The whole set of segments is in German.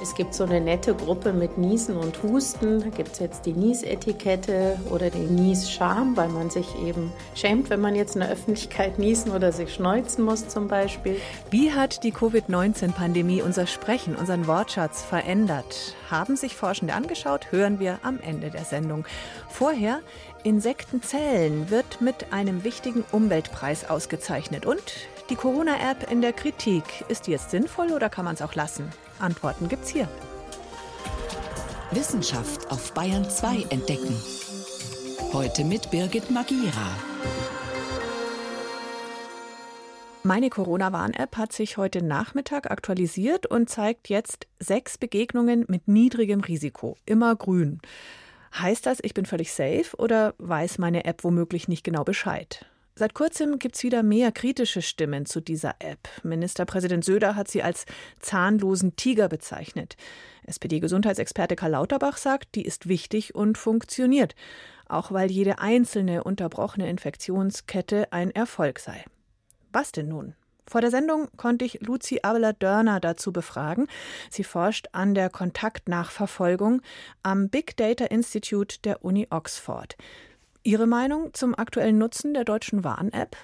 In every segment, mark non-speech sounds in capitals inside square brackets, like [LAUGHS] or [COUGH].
Es gibt so eine nette Gruppe mit Niesen und Husten. Da gibt es jetzt die Niesetikette oder den Nies-Scham, weil man sich eben schämt, wenn man jetzt in der Öffentlichkeit niesen oder sich schneuzen muss zum Beispiel. Wie hat die Covid-19-Pandemie unser Sprechen, unseren Wortschatz verändert? Haben sich Forschende angeschaut? Hören wir am Ende der Sendung. Vorher Insektenzellen wird mit einem wichtigen Umweltpreis ausgezeichnet und die Corona-App in der Kritik. Ist die jetzt sinnvoll oder kann man es auch lassen? Antworten gibt's hier. Wissenschaft auf Bayern 2 entdecken. Heute mit Birgit Magira. Meine Corona-Warn-App hat sich heute Nachmittag aktualisiert und zeigt jetzt sechs Begegnungen mit niedrigem Risiko. Immer grün. Heißt das, ich bin völlig safe oder weiß meine App womöglich nicht genau Bescheid? Seit kurzem gibt es wieder mehr kritische Stimmen zu dieser App. Ministerpräsident Söder hat sie als zahnlosen Tiger bezeichnet. SPD-Gesundheitsexperte Karl Lauterbach sagt, die ist wichtig und funktioniert, auch weil jede einzelne unterbrochene Infektionskette ein Erfolg sei. Was denn nun? Vor der Sendung konnte ich Luzi Abela-Dörner dazu befragen. Sie forscht an der Kontaktnachverfolgung am Big Data Institute der Uni Oxford. Ihre Meinung zum aktuellen Nutzen der deutschen Warn-App?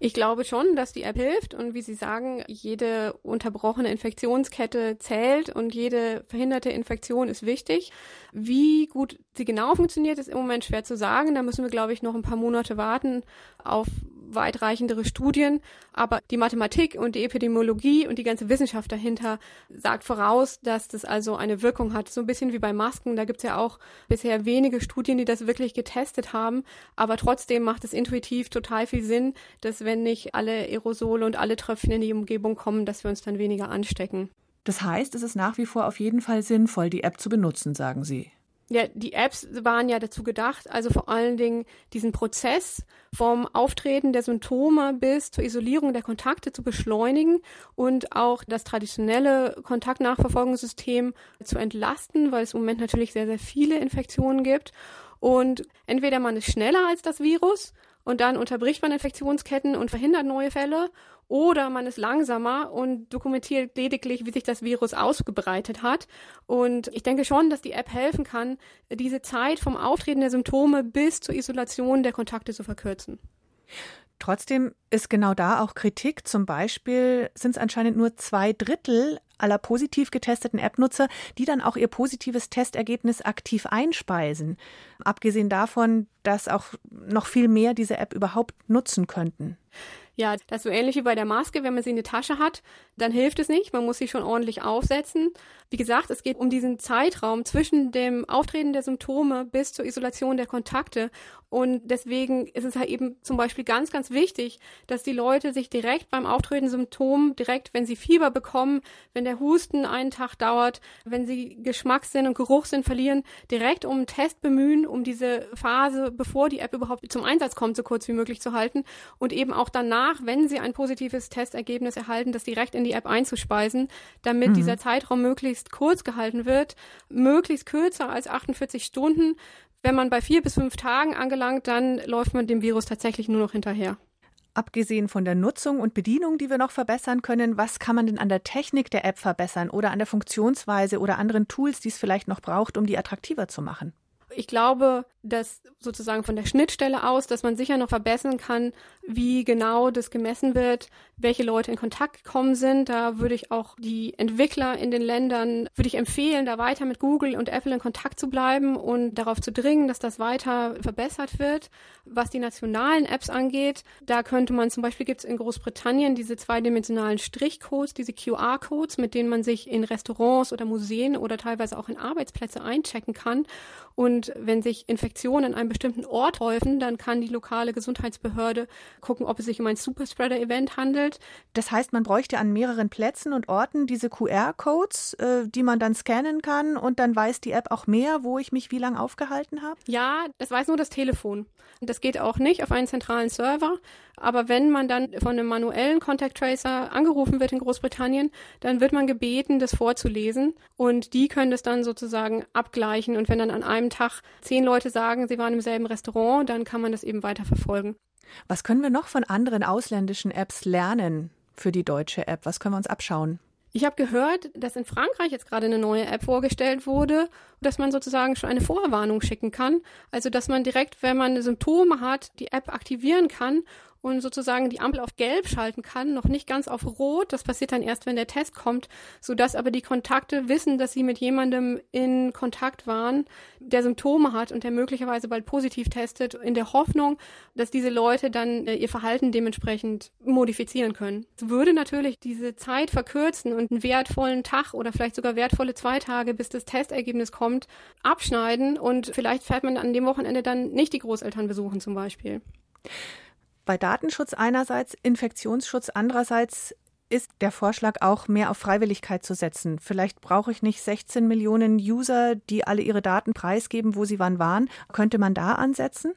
Ich glaube schon, dass die App hilft und wie Sie sagen, jede unterbrochene Infektionskette zählt und jede verhinderte Infektion ist wichtig. Wie gut sie genau funktioniert, ist im Moment schwer zu sagen. Da müssen wir, glaube ich, noch ein paar Monate warten auf weitreichendere Studien, aber die Mathematik und die Epidemiologie und die ganze Wissenschaft dahinter sagt voraus, dass das also eine Wirkung hat. So ein bisschen wie bei Masken, da gibt es ja auch bisher wenige Studien, die das wirklich getestet haben, aber trotzdem macht es intuitiv total viel Sinn, dass wenn nicht alle Aerosole und alle Tröpfchen in die Umgebung kommen, dass wir uns dann weniger anstecken. Das heißt, es ist nach wie vor auf jeden Fall sinnvoll, die App zu benutzen, sagen Sie. Ja, die Apps waren ja dazu gedacht, also vor allen Dingen diesen Prozess vom Auftreten der Symptome bis zur Isolierung der Kontakte zu beschleunigen und auch das traditionelle Kontaktnachverfolgungssystem zu entlasten, weil es im Moment natürlich sehr, sehr viele Infektionen gibt. Und entweder man ist schneller als das Virus und dann unterbricht man Infektionsketten und verhindert neue Fälle oder man ist langsamer und dokumentiert lediglich, wie sich das Virus ausgebreitet hat. Und ich denke schon, dass die App helfen kann, diese Zeit vom Auftreten der Symptome bis zur Isolation der Kontakte zu verkürzen. Trotzdem ist genau da auch Kritik. Zum Beispiel sind es anscheinend nur zwei Drittel aller positiv getesteten App-Nutzer, die dann auch ihr positives Testergebnis aktiv einspeisen. Abgesehen davon, dass auch noch viel mehr diese App überhaupt nutzen könnten. Ja, das ist so ähnlich wie bei der Maske. Wenn man sie in der Tasche hat, dann hilft es nicht. Man muss sie schon ordentlich aufsetzen. Wie gesagt, es geht um diesen Zeitraum zwischen dem Auftreten der Symptome bis zur Isolation der Kontakte. Und deswegen ist es halt eben zum Beispiel ganz, ganz wichtig, dass die Leute sich direkt beim Auftreten Symptomen, direkt, wenn sie Fieber bekommen, wenn der Husten einen Tag dauert, wenn sie Geschmackssinn und Geruchssinn verlieren, direkt um einen Test bemühen, um diese Phase, bevor die App überhaupt zum Einsatz kommt, so kurz wie möglich zu halten und eben auch danach, wenn sie ein positives Testergebnis erhalten, das direkt in die App einzuspeisen, damit mhm. dieser Zeitraum möglichst kurz gehalten wird, möglichst kürzer als 48 Stunden. Wenn man bei vier bis fünf Tagen angelangt, dann läuft man dem Virus tatsächlich nur noch hinterher. Abgesehen von der Nutzung und Bedienung, die wir noch verbessern können, was kann man denn an der Technik der App verbessern oder an der Funktionsweise oder anderen Tools, die es vielleicht noch braucht, um die attraktiver zu machen? Ich glaube, dass sozusagen von der Schnittstelle aus, dass man sicher noch verbessern kann, wie genau das gemessen wird, welche Leute in Kontakt gekommen sind. Da würde ich auch die Entwickler in den Ländern, würde ich empfehlen, da weiter mit Google und Apple in Kontakt zu bleiben und darauf zu dringen, dass das weiter verbessert wird. Was die nationalen Apps angeht, da könnte man zum Beispiel gibt es in Großbritannien diese zweidimensionalen Strichcodes, diese QR-Codes, mit denen man sich in Restaurants oder Museen oder teilweise auch in Arbeitsplätze einchecken kann. Und wenn sich Infektionen an einem bestimmten Ort häufen, dann kann die lokale Gesundheitsbehörde gucken, ob es sich um ein Superspreader-Event handelt. Das heißt, man bräuchte an mehreren Plätzen und Orten diese QR-Codes, äh, die man dann scannen kann und dann weiß die App auch mehr, wo ich mich wie lange aufgehalten habe? Ja, das weiß nur das Telefon. Das geht auch nicht auf einen zentralen Server. Aber wenn man dann von einem manuellen Contact Tracer angerufen wird in Großbritannien, dann wird man gebeten, das vorzulesen und die können das dann sozusagen abgleichen. Und wenn dann an einem Tag zehn Leute sagen, sagen, sie waren im selben Restaurant, dann kann man das eben weiter verfolgen. Was können wir noch von anderen ausländischen Apps lernen für die deutsche App? Was können wir uns abschauen? Ich habe gehört, dass in Frankreich jetzt gerade eine neue App vorgestellt wurde, dass man sozusagen schon eine Vorwarnung schicken kann. Also dass man direkt, wenn man Symptome hat, die App aktivieren kann und sozusagen die Ampel auf gelb schalten kann, noch nicht ganz auf rot. Das passiert dann erst, wenn der Test kommt, sodass aber die Kontakte wissen, dass sie mit jemandem in Kontakt waren, der Symptome hat und der möglicherweise bald positiv testet, in der Hoffnung, dass diese Leute dann äh, ihr Verhalten dementsprechend modifizieren können. Es würde natürlich diese Zeit verkürzen und einen wertvollen Tag oder vielleicht sogar wertvolle zwei Tage, bis das Testergebnis kommt, abschneiden und vielleicht fährt man an dem Wochenende dann nicht die Großeltern besuchen zum Beispiel. Bei Datenschutz einerseits, Infektionsschutz andererseits ist der Vorschlag auch mehr auf Freiwilligkeit zu setzen. Vielleicht brauche ich nicht 16 Millionen User, die alle ihre Daten preisgeben, wo sie wann waren. Könnte man da ansetzen?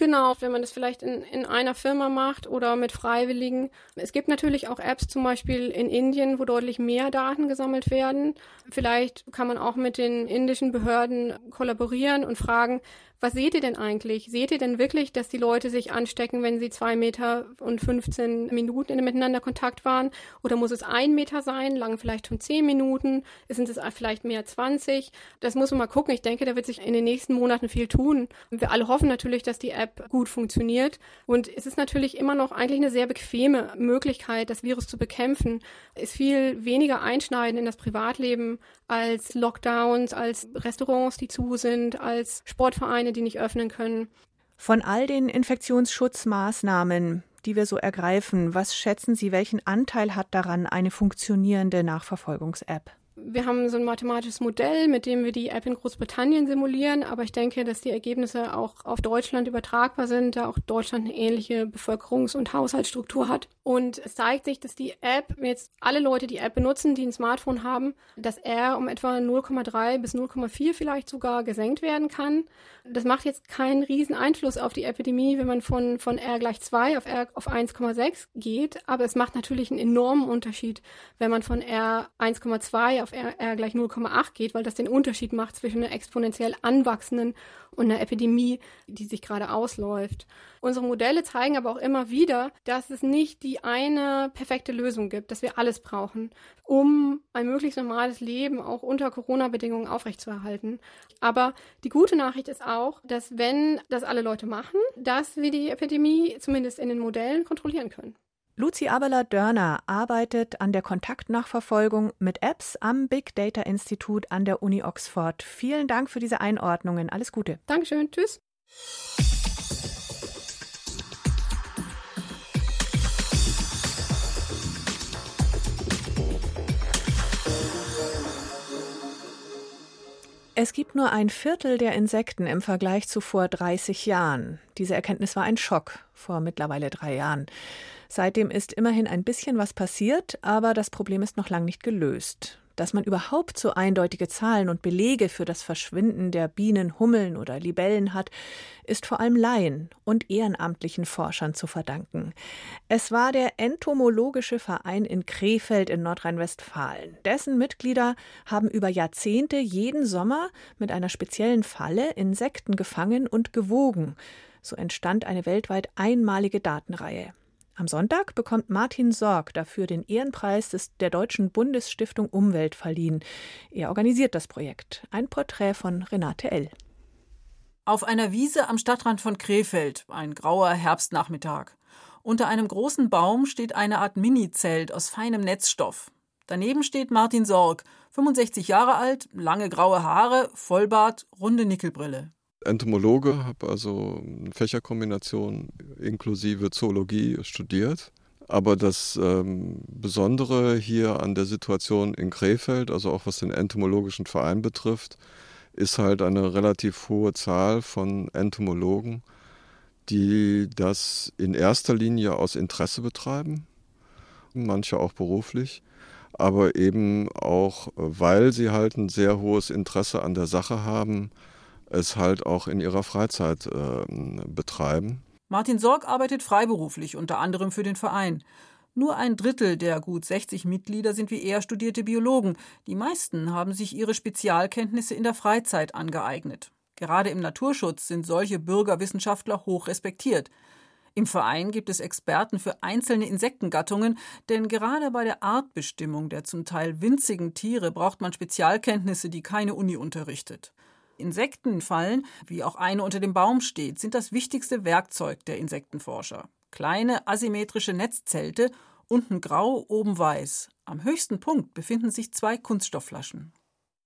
Genau, wenn man das vielleicht in, in einer Firma macht oder mit Freiwilligen. Es gibt natürlich auch Apps zum Beispiel in Indien, wo deutlich mehr Daten gesammelt werden. Vielleicht kann man auch mit den indischen Behörden kollaborieren und fragen, was seht ihr denn eigentlich? Seht ihr denn wirklich, dass die Leute sich anstecken, wenn sie zwei Meter und 15 Minuten in miteinander Kontakt waren? Oder muss es ein Meter sein, lang vielleicht schon zehn Minuten? Sind es vielleicht mehr 20? Das muss man mal gucken. Ich denke, da wird sich in den nächsten Monaten viel tun. Wir alle hoffen natürlich, dass die App gut funktioniert. Und es ist natürlich immer noch eigentlich eine sehr bequeme Möglichkeit, das Virus zu bekämpfen. Es ist viel weniger einschneiden in das Privatleben als Lockdowns, als Restaurants, die zu sind, als Sportvereine, die nicht öffnen können. Von all den Infektionsschutzmaßnahmen, die wir so ergreifen, was schätzen Sie, welchen Anteil hat daran eine funktionierende Nachverfolgungs-App? Wir haben so ein mathematisches Modell, mit dem wir die App in Großbritannien simulieren, aber ich denke, dass die Ergebnisse auch auf Deutschland übertragbar sind, da auch Deutschland eine ähnliche Bevölkerungs- und Haushaltsstruktur hat. Und es zeigt sich, dass die App, jetzt alle Leute die App benutzen, die ein Smartphone haben, dass R um etwa 0,3 bis 0,4 vielleicht sogar gesenkt werden kann. Das macht jetzt keinen riesen Einfluss auf die Epidemie, wenn man von, von R gleich 2 auf R auf 1,6 geht, aber es macht natürlich einen enormen Unterschied, wenn man von R 1,2 auf R, R gleich 0,8 geht, weil das den Unterschied macht zwischen einer exponentiell anwachsenden und einer Epidemie, die sich gerade ausläuft. Unsere Modelle zeigen aber auch immer wieder, dass es nicht die eine perfekte Lösung gibt, dass wir alles brauchen, um ein möglichst normales Leben auch unter Corona-Bedingungen aufrechtzuerhalten. Aber die gute Nachricht ist auch, dass wenn das alle Leute machen, dass wir die Epidemie zumindest in den Modellen kontrollieren können. Luzi Abeler-Dörner arbeitet an der Kontaktnachverfolgung mit Apps am Big Data Institut an der Uni Oxford. Vielen Dank für diese Einordnungen. Alles Gute. Dankeschön. Tschüss. Es gibt nur ein Viertel der Insekten im Vergleich zu vor 30 Jahren. Diese Erkenntnis war ein Schock vor mittlerweile drei Jahren. Seitdem ist immerhin ein bisschen was passiert, aber das Problem ist noch lange nicht gelöst. Dass man überhaupt so eindeutige Zahlen und Belege für das Verschwinden der Bienen, Hummeln oder Libellen hat, ist vor allem Laien und ehrenamtlichen Forschern zu verdanken. Es war der Entomologische Verein in Krefeld in Nordrhein-Westfalen. Dessen Mitglieder haben über Jahrzehnte jeden Sommer mit einer speziellen Falle Insekten gefangen und gewogen. So entstand eine weltweit einmalige Datenreihe. Am Sonntag bekommt Martin Sorg dafür den Ehrenpreis des, der Deutschen Bundesstiftung Umwelt verliehen. Er organisiert das Projekt. Ein Porträt von Renate L. Auf einer Wiese am Stadtrand von Krefeld, ein grauer Herbstnachmittag. Unter einem großen Baum steht eine Art Mini-Zelt aus feinem Netzstoff. Daneben steht Martin Sorg, 65 Jahre alt, lange graue Haare, Vollbart, runde Nickelbrille. Entomologe, habe also eine Fächerkombination inklusive Zoologie studiert. Aber das ähm, Besondere hier an der Situation in Krefeld, also auch was den entomologischen Verein betrifft, ist halt eine relativ hohe Zahl von Entomologen, die das in erster Linie aus Interesse betreiben, manche auch beruflich, aber eben auch, weil sie halt ein sehr hohes Interesse an der Sache haben, es halt auch in ihrer Freizeit äh, betreiben. Martin Sorg arbeitet freiberuflich, unter anderem für den Verein. Nur ein Drittel der gut 60 Mitglieder sind wie er studierte Biologen. Die meisten haben sich ihre Spezialkenntnisse in der Freizeit angeeignet. Gerade im Naturschutz sind solche Bürgerwissenschaftler hoch respektiert. Im Verein gibt es Experten für einzelne Insektengattungen, denn gerade bei der Artbestimmung der zum Teil winzigen Tiere braucht man Spezialkenntnisse, die keine Uni unterrichtet. Insektenfallen, wie auch eine unter dem Baum steht, sind das wichtigste Werkzeug der Insektenforscher. Kleine asymmetrische Netzzelte, unten grau, oben weiß. Am höchsten Punkt befinden sich zwei Kunststoffflaschen.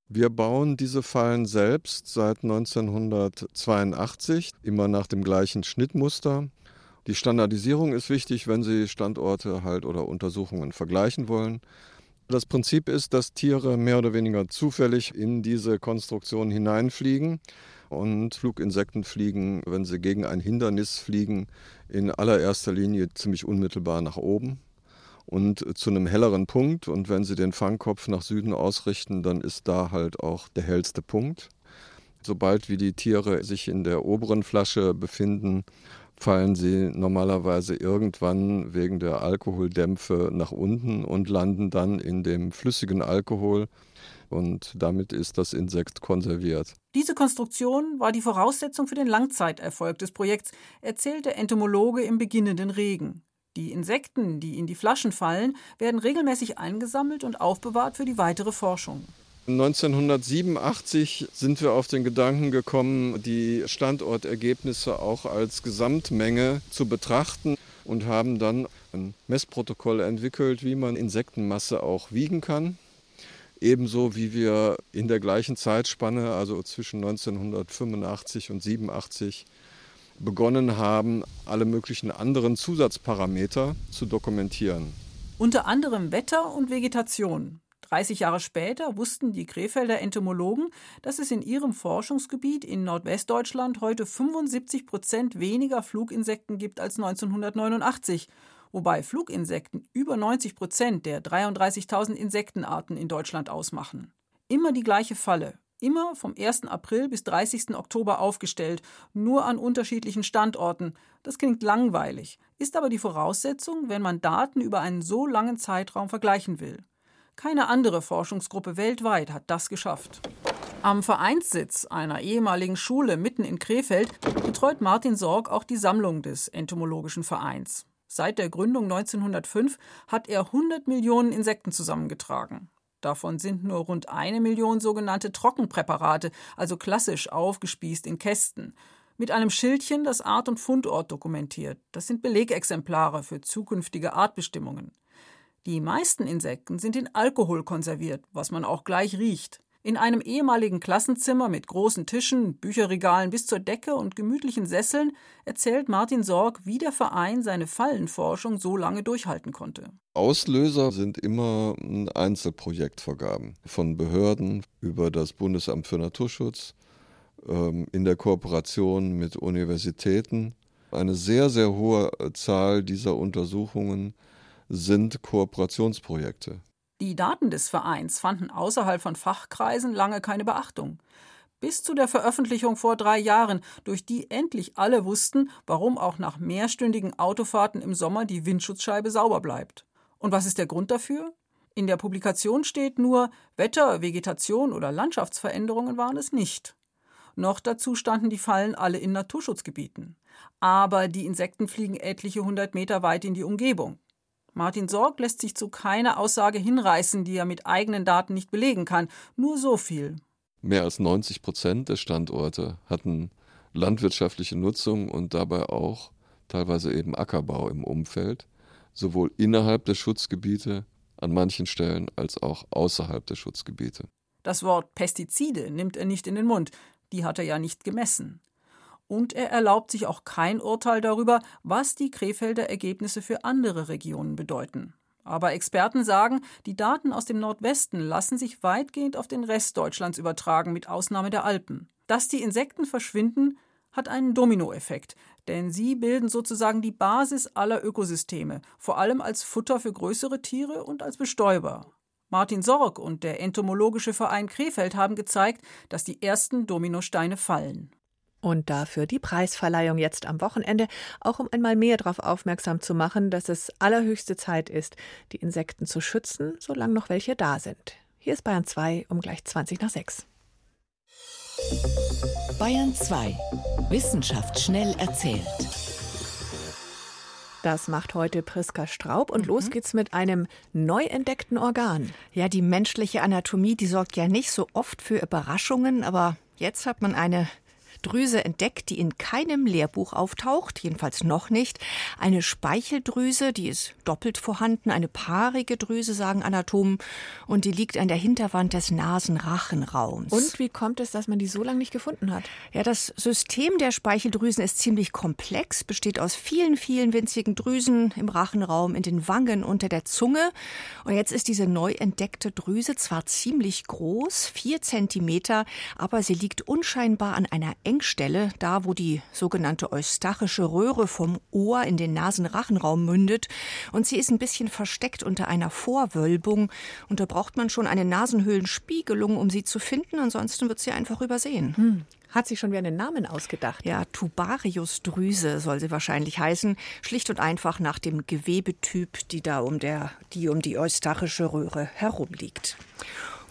Wir bauen diese Fallen selbst seit 1982, immer nach dem gleichen Schnittmuster. Die Standardisierung ist wichtig, wenn Sie Standorte halt oder Untersuchungen vergleichen wollen. Das Prinzip ist, dass Tiere mehr oder weniger zufällig in diese Konstruktion hineinfliegen und Fluginsekten fliegen, wenn sie gegen ein Hindernis fliegen, in allererster Linie ziemlich unmittelbar nach oben und zu einem helleren Punkt. Und wenn Sie den Fangkopf nach Süden ausrichten, dann ist da halt auch der hellste Punkt. Sobald wie die Tiere sich in der oberen Flasche befinden, fallen sie normalerweise irgendwann wegen der Alkoholdämpfe nach unten und landen dann in dem flüssigen Alkohol und damit ist das Insekt konserviert. Diese Konstruktion war die Voraussetzung für den Langzeiterfolg des Projekts, erzählt der Entomologe im beginnenden Regen. Die Insekten, die in die Flaschen fallen, werden regelmäßig eingesammelt und aufbewahrt für die weitere Forschung. 1987 sind wir auf den Gedanken gekommen, die Standortergebnisse auch als Gesamtmenge zu betrachten und haben dann ein Messprotokoll entwickelt, wie man Insektenmasse auch wiegen kann. Ebenso wie wir in der gleichen Zeitspanne, also zwischen 1985 und 87, begonnen haben, alle möglichen anderen Zusatzparameter zu dokumentieren. Unter anderem Wetter und Vegetation. 30 Jahre später wussten die Krefelder Entomologen, dass es in ihrem Forschungsgebiet in Nordwestdeutschland heute 75 Prozent weniger Fluginsekten gibt als 1989, wobei Fluginsekten über 90 Prozent der 33.000 Insektenarten in Deutschland ausmachen. Immer die gleiche Falle immer vom 1. April bis 30. Oktober aufgestellt, nur an unterschiedlichen Standorten. Das klingt langweilig, ist aber die Voraussetzung, wenn man Daten über einen so langen Zeitraum vergleichen will. Keine andere Forschungsgruppe weltweit hat das geschafft. Am Vereinssitz einer ehemaligen Schule mitten in Krefeld betreut Martin Sorg auch die Sammlung des Entomologischen Vereins. Seit der Gründung 1905 hat er 100 Millionen Insekten zusammengetragen. Davon sind nur rund eine Million sogenannte Trockenpräparate, also klassisch aufgespießt in Kästen, mit einem Schildchen, das Art und Fundort dokumentiert. Das sind Belegexemplare für zukünftige Artbestimmungen. Die meisten Insekten sind in Alkohol konserviert, was man auch gleich riecht. In einem ehemaligen Klassenzimmer mit großen Tischen, Bücherregalen bis zur Decke und gemütlichen Sesseln erzählt Martin Sorg, wie der Verein seine Fallenforschung so lange durchhalten konnte. Auslöser sind immer Einzelprojektvergaben von Behörden über das Bundesamt für Naturschutz ähm, in der Kooperation mit Universitäten. Eine sehr, sehr hohe Zahl dieser Untersuchungen sind Kooperationsprojekte. Die Daten des Vereins fanden außerhalb von Fachkreisen lange keine Beachtung. Bis zu der Veröffentlichung vor drei Jahren, durch die endlich alle wussten, warum auch nach mehrstündigen Autofahrten im Sommer die Windschutzscheibe sauber bleibt. Und was ist der Grund dafür? In der Publikation steht nur, Wetter, Vegetation oder Landschaftsveränderungen waren es nicht. Noch dazu standen die Fallen alle in Naturschutzgebieten. Aber die Insekten fliegen etliche hundert Meter weit in die Umgebung. Martin Sorg lässt sich zu keiner Aussage hinreißen, die er mit eigenen Daten nicht belegen kann. Nur so viel. Mehr als 90 Prozent der Standorte hatten landwirtschaftliche Nutzung und dabei auch teilweise eben Ackerbau im Umfeld, sowohl innerhalb der Schutzgebiete an manchen Stellen als auch außerhalb der Schutzgebiete. Das Wort Pestizide nimmt er nicht in den Mund, die hat er ja nicht gemessen und er erlaubt sich auch kein Urteil darüber, was die Krefelder Ergebnisse für andere Regionen bedeuten. Aber Experten sagen, die Daten aus dem Nordwesten lassen sich weitgehend auf den Rest Deutschlands übertragen, mit Ausnahme der Alpen. Dass die Insekten verschwinden, hat einen Dominoeffekt, denn sie bilden sozusagen die Basis aller Ökosysteme, vor allem als Futter für größere Tiere und als Bestäuber. Martin Sorg und der Entomologische Verein Krefeld haben gezeigt, dass die ersten Dominosteine fallen. Und dafür die Preisverleihung jetzt am Wochenende, auch um einmal mehr darauf aufmerksam zu machen, dass es allerhöchste Zeit ist, die Insekten zu schützen, solange noch welche da sind. Hier ist Bayern 2 um gleich 20 nach 6. Bayern 2. Wissenschaft schnell erzählt. Das macht heute Priska Straub und mhm. los geht's mit einem neu entdeckten Organ. Ja, die menschliche Anatomie, die sorgt ja nicht so oft für Überraschungen, aber jetzt hat man eine Drüse entdeckt, die in keinem Lehrbuch auftaucht, jedenfalls noch nicht. Eine Speicheldrüse, die ist doppelt vorhanden, eine paarige Drüse, sagen Anatomen, und die liegt an der Hinterwand des Nasenrachenraums. Und wie kommt es, dass man die so lange nicht gefunden hat? Ja, das System der Speicheldrüsen ist ziemlich komplex, besteht aus vielen, vielen winzigen Drüsen im Rachenraum, in den Wangen, unter der Zunge. Und jetzt ist diese neu entdeckte Drüse zwar ziemlich groß, vier Zentimeter, aber sie liegt unscheinbar an einer Engstelle, da wo die sogenannte eustachische Röhre vom Ohr in den Nasenrachenraum mündet. Und sie ist ein bisschen versteckt unter einer Vorwölbung. Und da braucht man schon eine Nasenhöhlenspiegelung, um sie zu finden. Ansonsten wird sie einfach übersehen. Hm. Hat sich schon wieder einen Namen ausgedacht? Ja, Tubariusdrüse soll sie wahrscheinlich heißen. Schlicht und einfach nach dem Gewebetyp, die da um, der, die, um die eustachische Röhre herumliegt.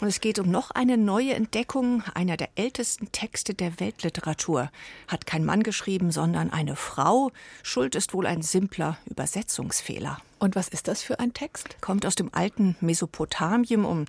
Und es geht um noch eine neue Entdeckung, einer der ältesten Texte der Weltliteratur. Hat kein Mann geschrieben, sondern eine Frau. Schuld ist wohl ein simpler Übersetzungsfehler. Und was ist das für ein Text? Kommt aus dem alten Mesopotamien um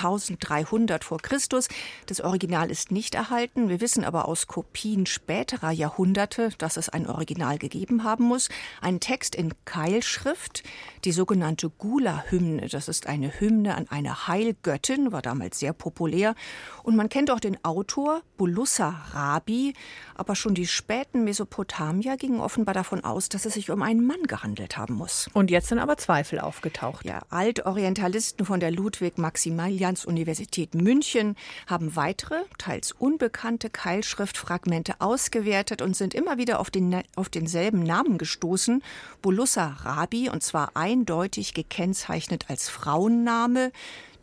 1300 vor Christus. Das Original ist nicht erhalten. Wir wissen aber aus Kopien späterer Jahrhunderte, dass es ein Original gegeben haben muss. Ein Text in Keilschrift, die sogenannte Gula-Hymne. Das ist eine Hymne an eine Heilgöttin, war damals sehr populär. Und man kennt auch den Autor, Bulussa Rabi. Aber schon die späten Mesopotamier gingen offenbar davon aus, dass es sich um einen Mann gehandelt haben muss. Und jetzt jetzt sind aber Zweifel aufgetaucht. Ja, Altorientalisten von der Ludwig-Maximilians-Universität München haben weitere, teils unbekannte Keilschriftfragmente ausgewertet und sind immer wieder auf, den, auf denselben Namen gestoßen. Bulussa Rabi, und zwar eindeutig gekennzeichnet als Frauenname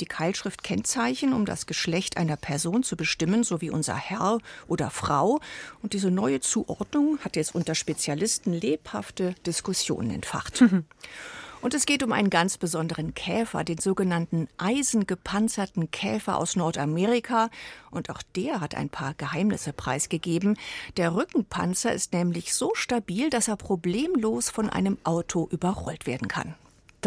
die Keilschrift-Kennzeichen, um das Geschlecht einer Person zu bestimmen, so wie unser Herr oder Frau. Und diese neue Zuordnung hat jetzt unter Spezialisten lebhafte Diskussionen entfacht. [LAUGHS] Und es geht um einen ganz besonderen Käfer, den sogenannten eisengepanzerten Käfer aus Nordamerika. Und auch der hat ein paar Geheimnisse preisgegeben. Der Rückenpanzer ist nämlich so stabil, dass er problemlos von einem Auto überrollt werden kann.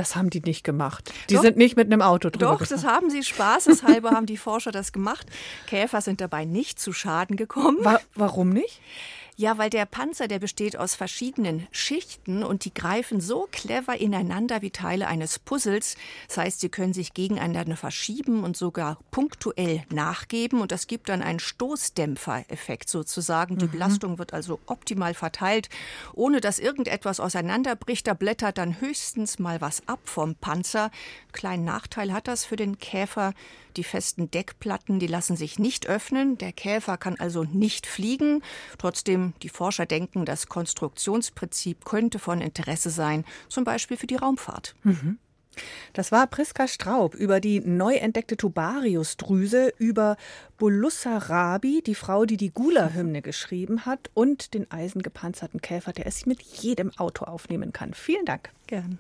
Das haben die nicht gemacht. Die doch, sind nicht mit einem Auto drüber. Doch, gefahren. das haben sie spaßeshalber [LAUGHS] haben die Forscher das gemacht. Käfer sind dabei nicht zu Schaden gekommen. Wa warum nicht? Ja, weil der Panzer, der besteht aus verschiedenen Schichten und die greifen so clever ineinander wie Teile eines Puzzles. Das heißt, sie können sich gegeneinander verschieben und sogar punktuell nachgeben und das gibt dann einen Stoßdämpfereffekt sozusagen. Die mhm. Belastung wird also optimal verteilt, ohne dass irgendetwas auseinanderbricht. Da blättert dann höchstens mal was ab vom Panzer. Kleinen Nachteil hat das für den Käfer. Die festen Deckplatten, die lassen sich nicht öffnen. Der Käfer kann also nicht fliegen. Trotzdem, die Forscher denken, das Konstruktionsprinzip könnte von Interesse sein, zum Beispiel für die Raumfahrt. Mhm. Das war Priska Straub über die neu entdeckte Tubariusdrüse, über Bulussa Rabi, die Frau, die die Gula-Hymne geschrieben hat, und den eisengepanzerten Käfer, der es mit jedem Auto aufnehmen kann. Vielen Dank. Gern.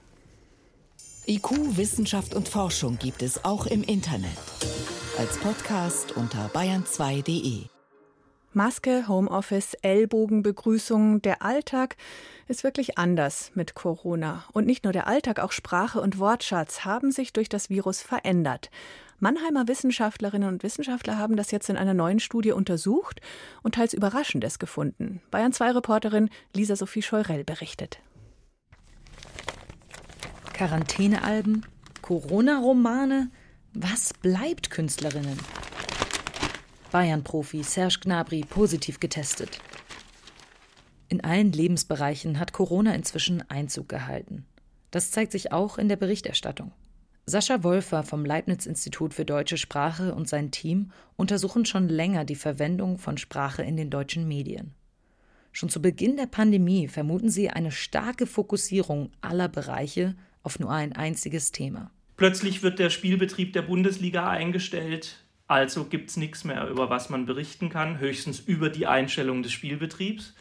IQ, Wissenschaft und Forschung gibt es auch im Internet. Als Podcast unter bayern2.de. Maske, Homeoffice, Ellbogenbegrüßung, der Alltag ist wirklich anders mit Corona. Und nicht nur der Alltag, auch Sprache und Wortschatz haben sich durch das Virus verändert. Mannheimer Wissenschaftlerinnen und Wissenschaftler haben das jetzt in einer neuen Studie untersucht und teils Überraschendes gefunden. Bayern 2 Reporterin Lisa Sophie Scheurell berichtet. Quarantänealben, Corona-Romane. Was bleibt Künstlerinnen? Bayern-Profi Serge Gnabry positiv getestet. In allen Lebensbereichen hat Corona inzwischen Einzug gehalten. Das zeigt sich auch in der Berichterstattung. Sascha Wolfer vom Leibniz-Institut für deutsche Sprache und sein Team untersuchen schon länger die Verwendung von Sprache in den deutschen Medien. Schon zu Beginn der Pandemie vermuten sie eine starke Fokussierung aller Bereiche auf nur ein einziges Thema. Plötzlich wird der Spielbetrieb der Bundesliga eingestellt, also gibt es nichts mehr, über was man berichten kann, höchstens über die Einstellung des Spielbetriebs.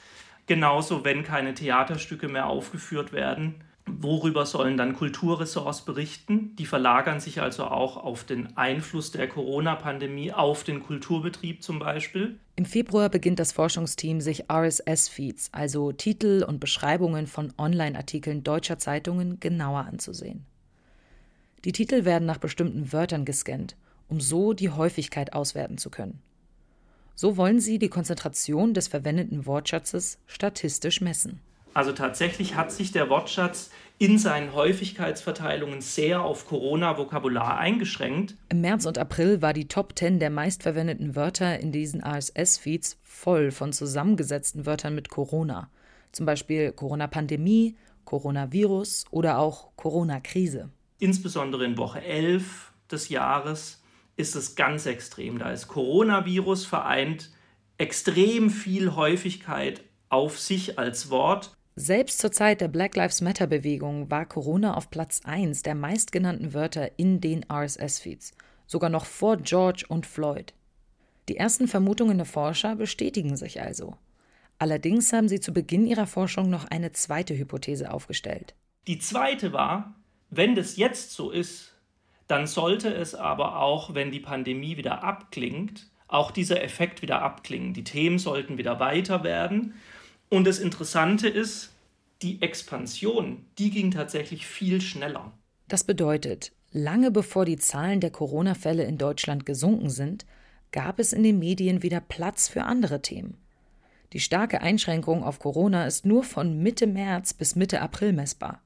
Genauso, wenn keine Theaterstücke mehr aufgeführt werden. Worüber sollen dann Kulturressorts berichten? Die verlagern sich also auch auf den Einfluss der Corona-Pandemie auf den Kulturbetrieb zum Beispiel. Im Februar beginnt das Forschungsteam, sich RSS-Feeds, also Titel und Beschreibungen von Online-Artikeln deutscher Zeitungen, genauer anzusehen. Die Titel werden nach bestimmten Wörtern gescannt, um so die Häufigkeit auswerten zu können. So wollen sie die Konzentration des verwendeten Wortschatzes statistisch messen. Also tatsächlich hat sich der Wortschatz in seinen Häufigkeitsverteilungen sehr auf Corona-Vokabular eingeschränkt. Im März und April war die Top 10 der meistverwendeten Wörter in diesen RSS-Feeds voll von zusammengesetzten Wörtern mit Corona. Zum Beispiel Corona-Pandemie, Coronavirus oder auch Corona-Krise. Insbesondere in Woche 11 des Jahres ist es ganz extrem. Da ist Coronavirus vereint extrem viel Häufigkeit auf sich als Wort selbst zur Zeit der Black Lives Matter-Bewegung war Corona auf Platz 1 der meistgenannten Wörter in den RSS-Feeds, sogar noch vor George und Floyd. Die ersten Vermutungen der Forscher bestätigen sich also. Allerdings haben sie zu Beginn ihrer Forschung noch eine zweite Hypothese aufgestellt. Die zweite war, wenn das jetzt so ist, dann sollte es aber auch, wenn die Pandemie wieder abklingt, auch dieser Effekt wieder abklingen. Die Themen sollten wieder weiter werden und das Interessante ist, die Expansion, die ging tatsächlich viel schneller. Das bedeutet, lange bevor die Zahlen der Corona-Fälle in Deutschland gesunken sind, gab es in den Medien wieder Platz für andere Themen. Die starke Einschränkung auf Corona ist nur von Mitte März bis Mitte April messbar.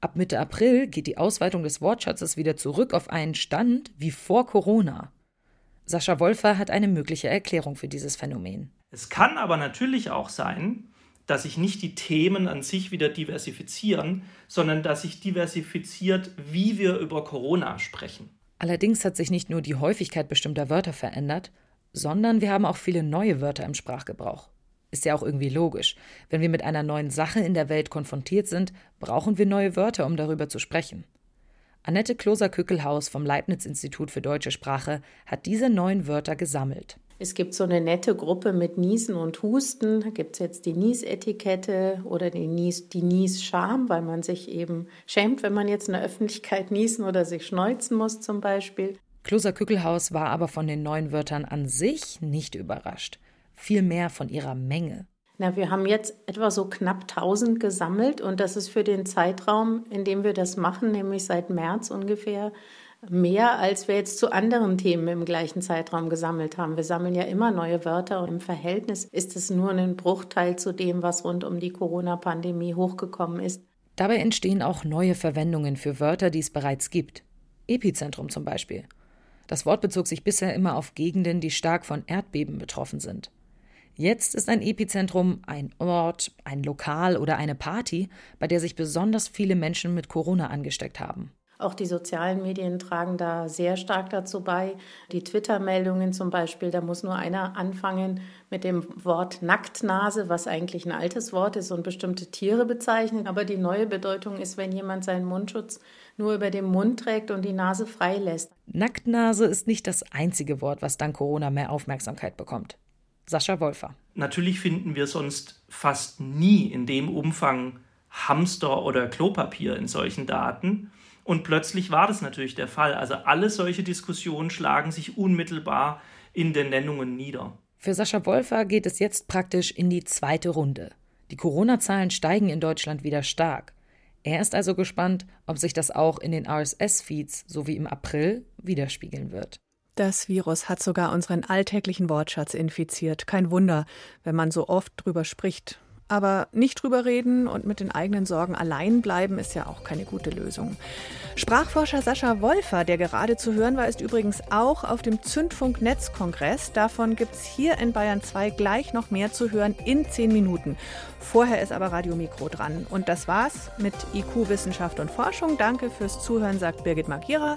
Ab Mitte April geht die Ausweitung des Wortschatzes wieder zurück auf einen Stand wie vor Corona. Sascha Wolfer hat eine mögliche Erklärung für dieses Phänomen. Es kann aber natürlich auch sein, dass sich nicht die Themen an sich wieder diversifizieren, sondern dass sich diversifiziert, wie wir über Corona sprechen. Allerdings hat sich nicht nur die Häufigkeit bestimmter Wörter verändert, sondern wir haben auch viele neue Wörter im Sprachgebrauch. Ist ja auch irgendwie logisch. Wenn wir mit einer neuen Sache in der Welt konfrontiert sind, brauchen wir neue Wörter, um darüber zu sprechen. Annette Kloser-Kückelhaus vom Leibniz-Institut für deutsche Sprache hat diese neuen Wörter gesammelt. Es gibt so eine nette Gruppe mit Niesen und Husten. Da gibt es jetzt die Niesetikette oder die Nies, die Nies-Scham, weil man sich eben schämt, wenn man jetzt in der Öffentlichkeit niesen oder sich schneuzen muss zum Beispiel. Kloser Kückelhaus war aber von den neuen Wörtern an sich nicht überrascht. Vielmehr von ihrer Menge. Na, wir haben jetzt etwa so knapp 1000 gesammelt und das ist für den Zeitraum, in dem wir das machen, nämlich seit März ungefähr, mehr, als wir jetzt zu anderen Themen im gleichen Zeitraum gesammelt haben. Wir sammeln ja immer neue Wörter und im Verhältnis ist es nur ein Bruchteil zu dem, was rund um die Corona-Pandemie hochgekommen ist. Dabei entstehen auch neue Verwendungen für Wörter, die es bereits gibt. Epizentrum zum Beispiel. Das Wort bezog sich bisher immer auf Gegenden, die stark von Erdbeben betroffen sind. Jetzt ist ein Epizentrum ein Ort, ein Lokal oder eine Party, bei der sich besonders viele Menschen mit Corona angesteckt haben. Auch die sozialen Medien tragen da sehr stark dazu bei. Die Twitter-Meldungen zum Beispiel, da muss nur einer anfangen mit dem Wort Nacktnase, was eigentlich ein altes Wort ist und bestimmte Tiere bezeichnet. Aber die neue Bedeutung ist, wenn jemand seinen Mundschutz nur über den Mund trägt und die Nase frei lässt. Nacktnase ist nicht das einzige Wort, was dank Corona mehr Aufmerksamkeit bekommt. Sascha Wolfer. Natürlich finden wir sonst fast nie in dem Umfang Hamster oder Klopapier in solchen Daten. Und plötzlich war das natürlich der Fall. Also alle solche Diskussionen schlagen sich unmittelbar in den Nennungen nieder. Für Sascha Wolfer geht es jetzt praktisch in die zweite Runde. Die Corona-Zahlen steigen in Deutschland wieder stark. Er ist also gespannt, ob sich das auch in den RSS-Feeds so wie im April widerspiegeln wird. Das Virus hat sogar unseren alltäglichen Wortschatz infiziert. Kein Wunder, wenn man so oft drüber spricht. Aber nicht drüber reden und mit den eigenen Sorgen allein bleiben ist ja auch keine gute Lösung. Sprachforscher Sascha Wolfer, der gerade zu hören war, ist übrigens auch auf dem Zündfunk-Netzkongress. Davon gibt es hier in Bayern 2 gleich noch mehr zu hören in zehn Minuten. Vorher ist aber Radio Mikro dran. Und das war's mit IQ Wissenschaft und Forschung. Danke fürs Zuhören, sagt Birgit Magira.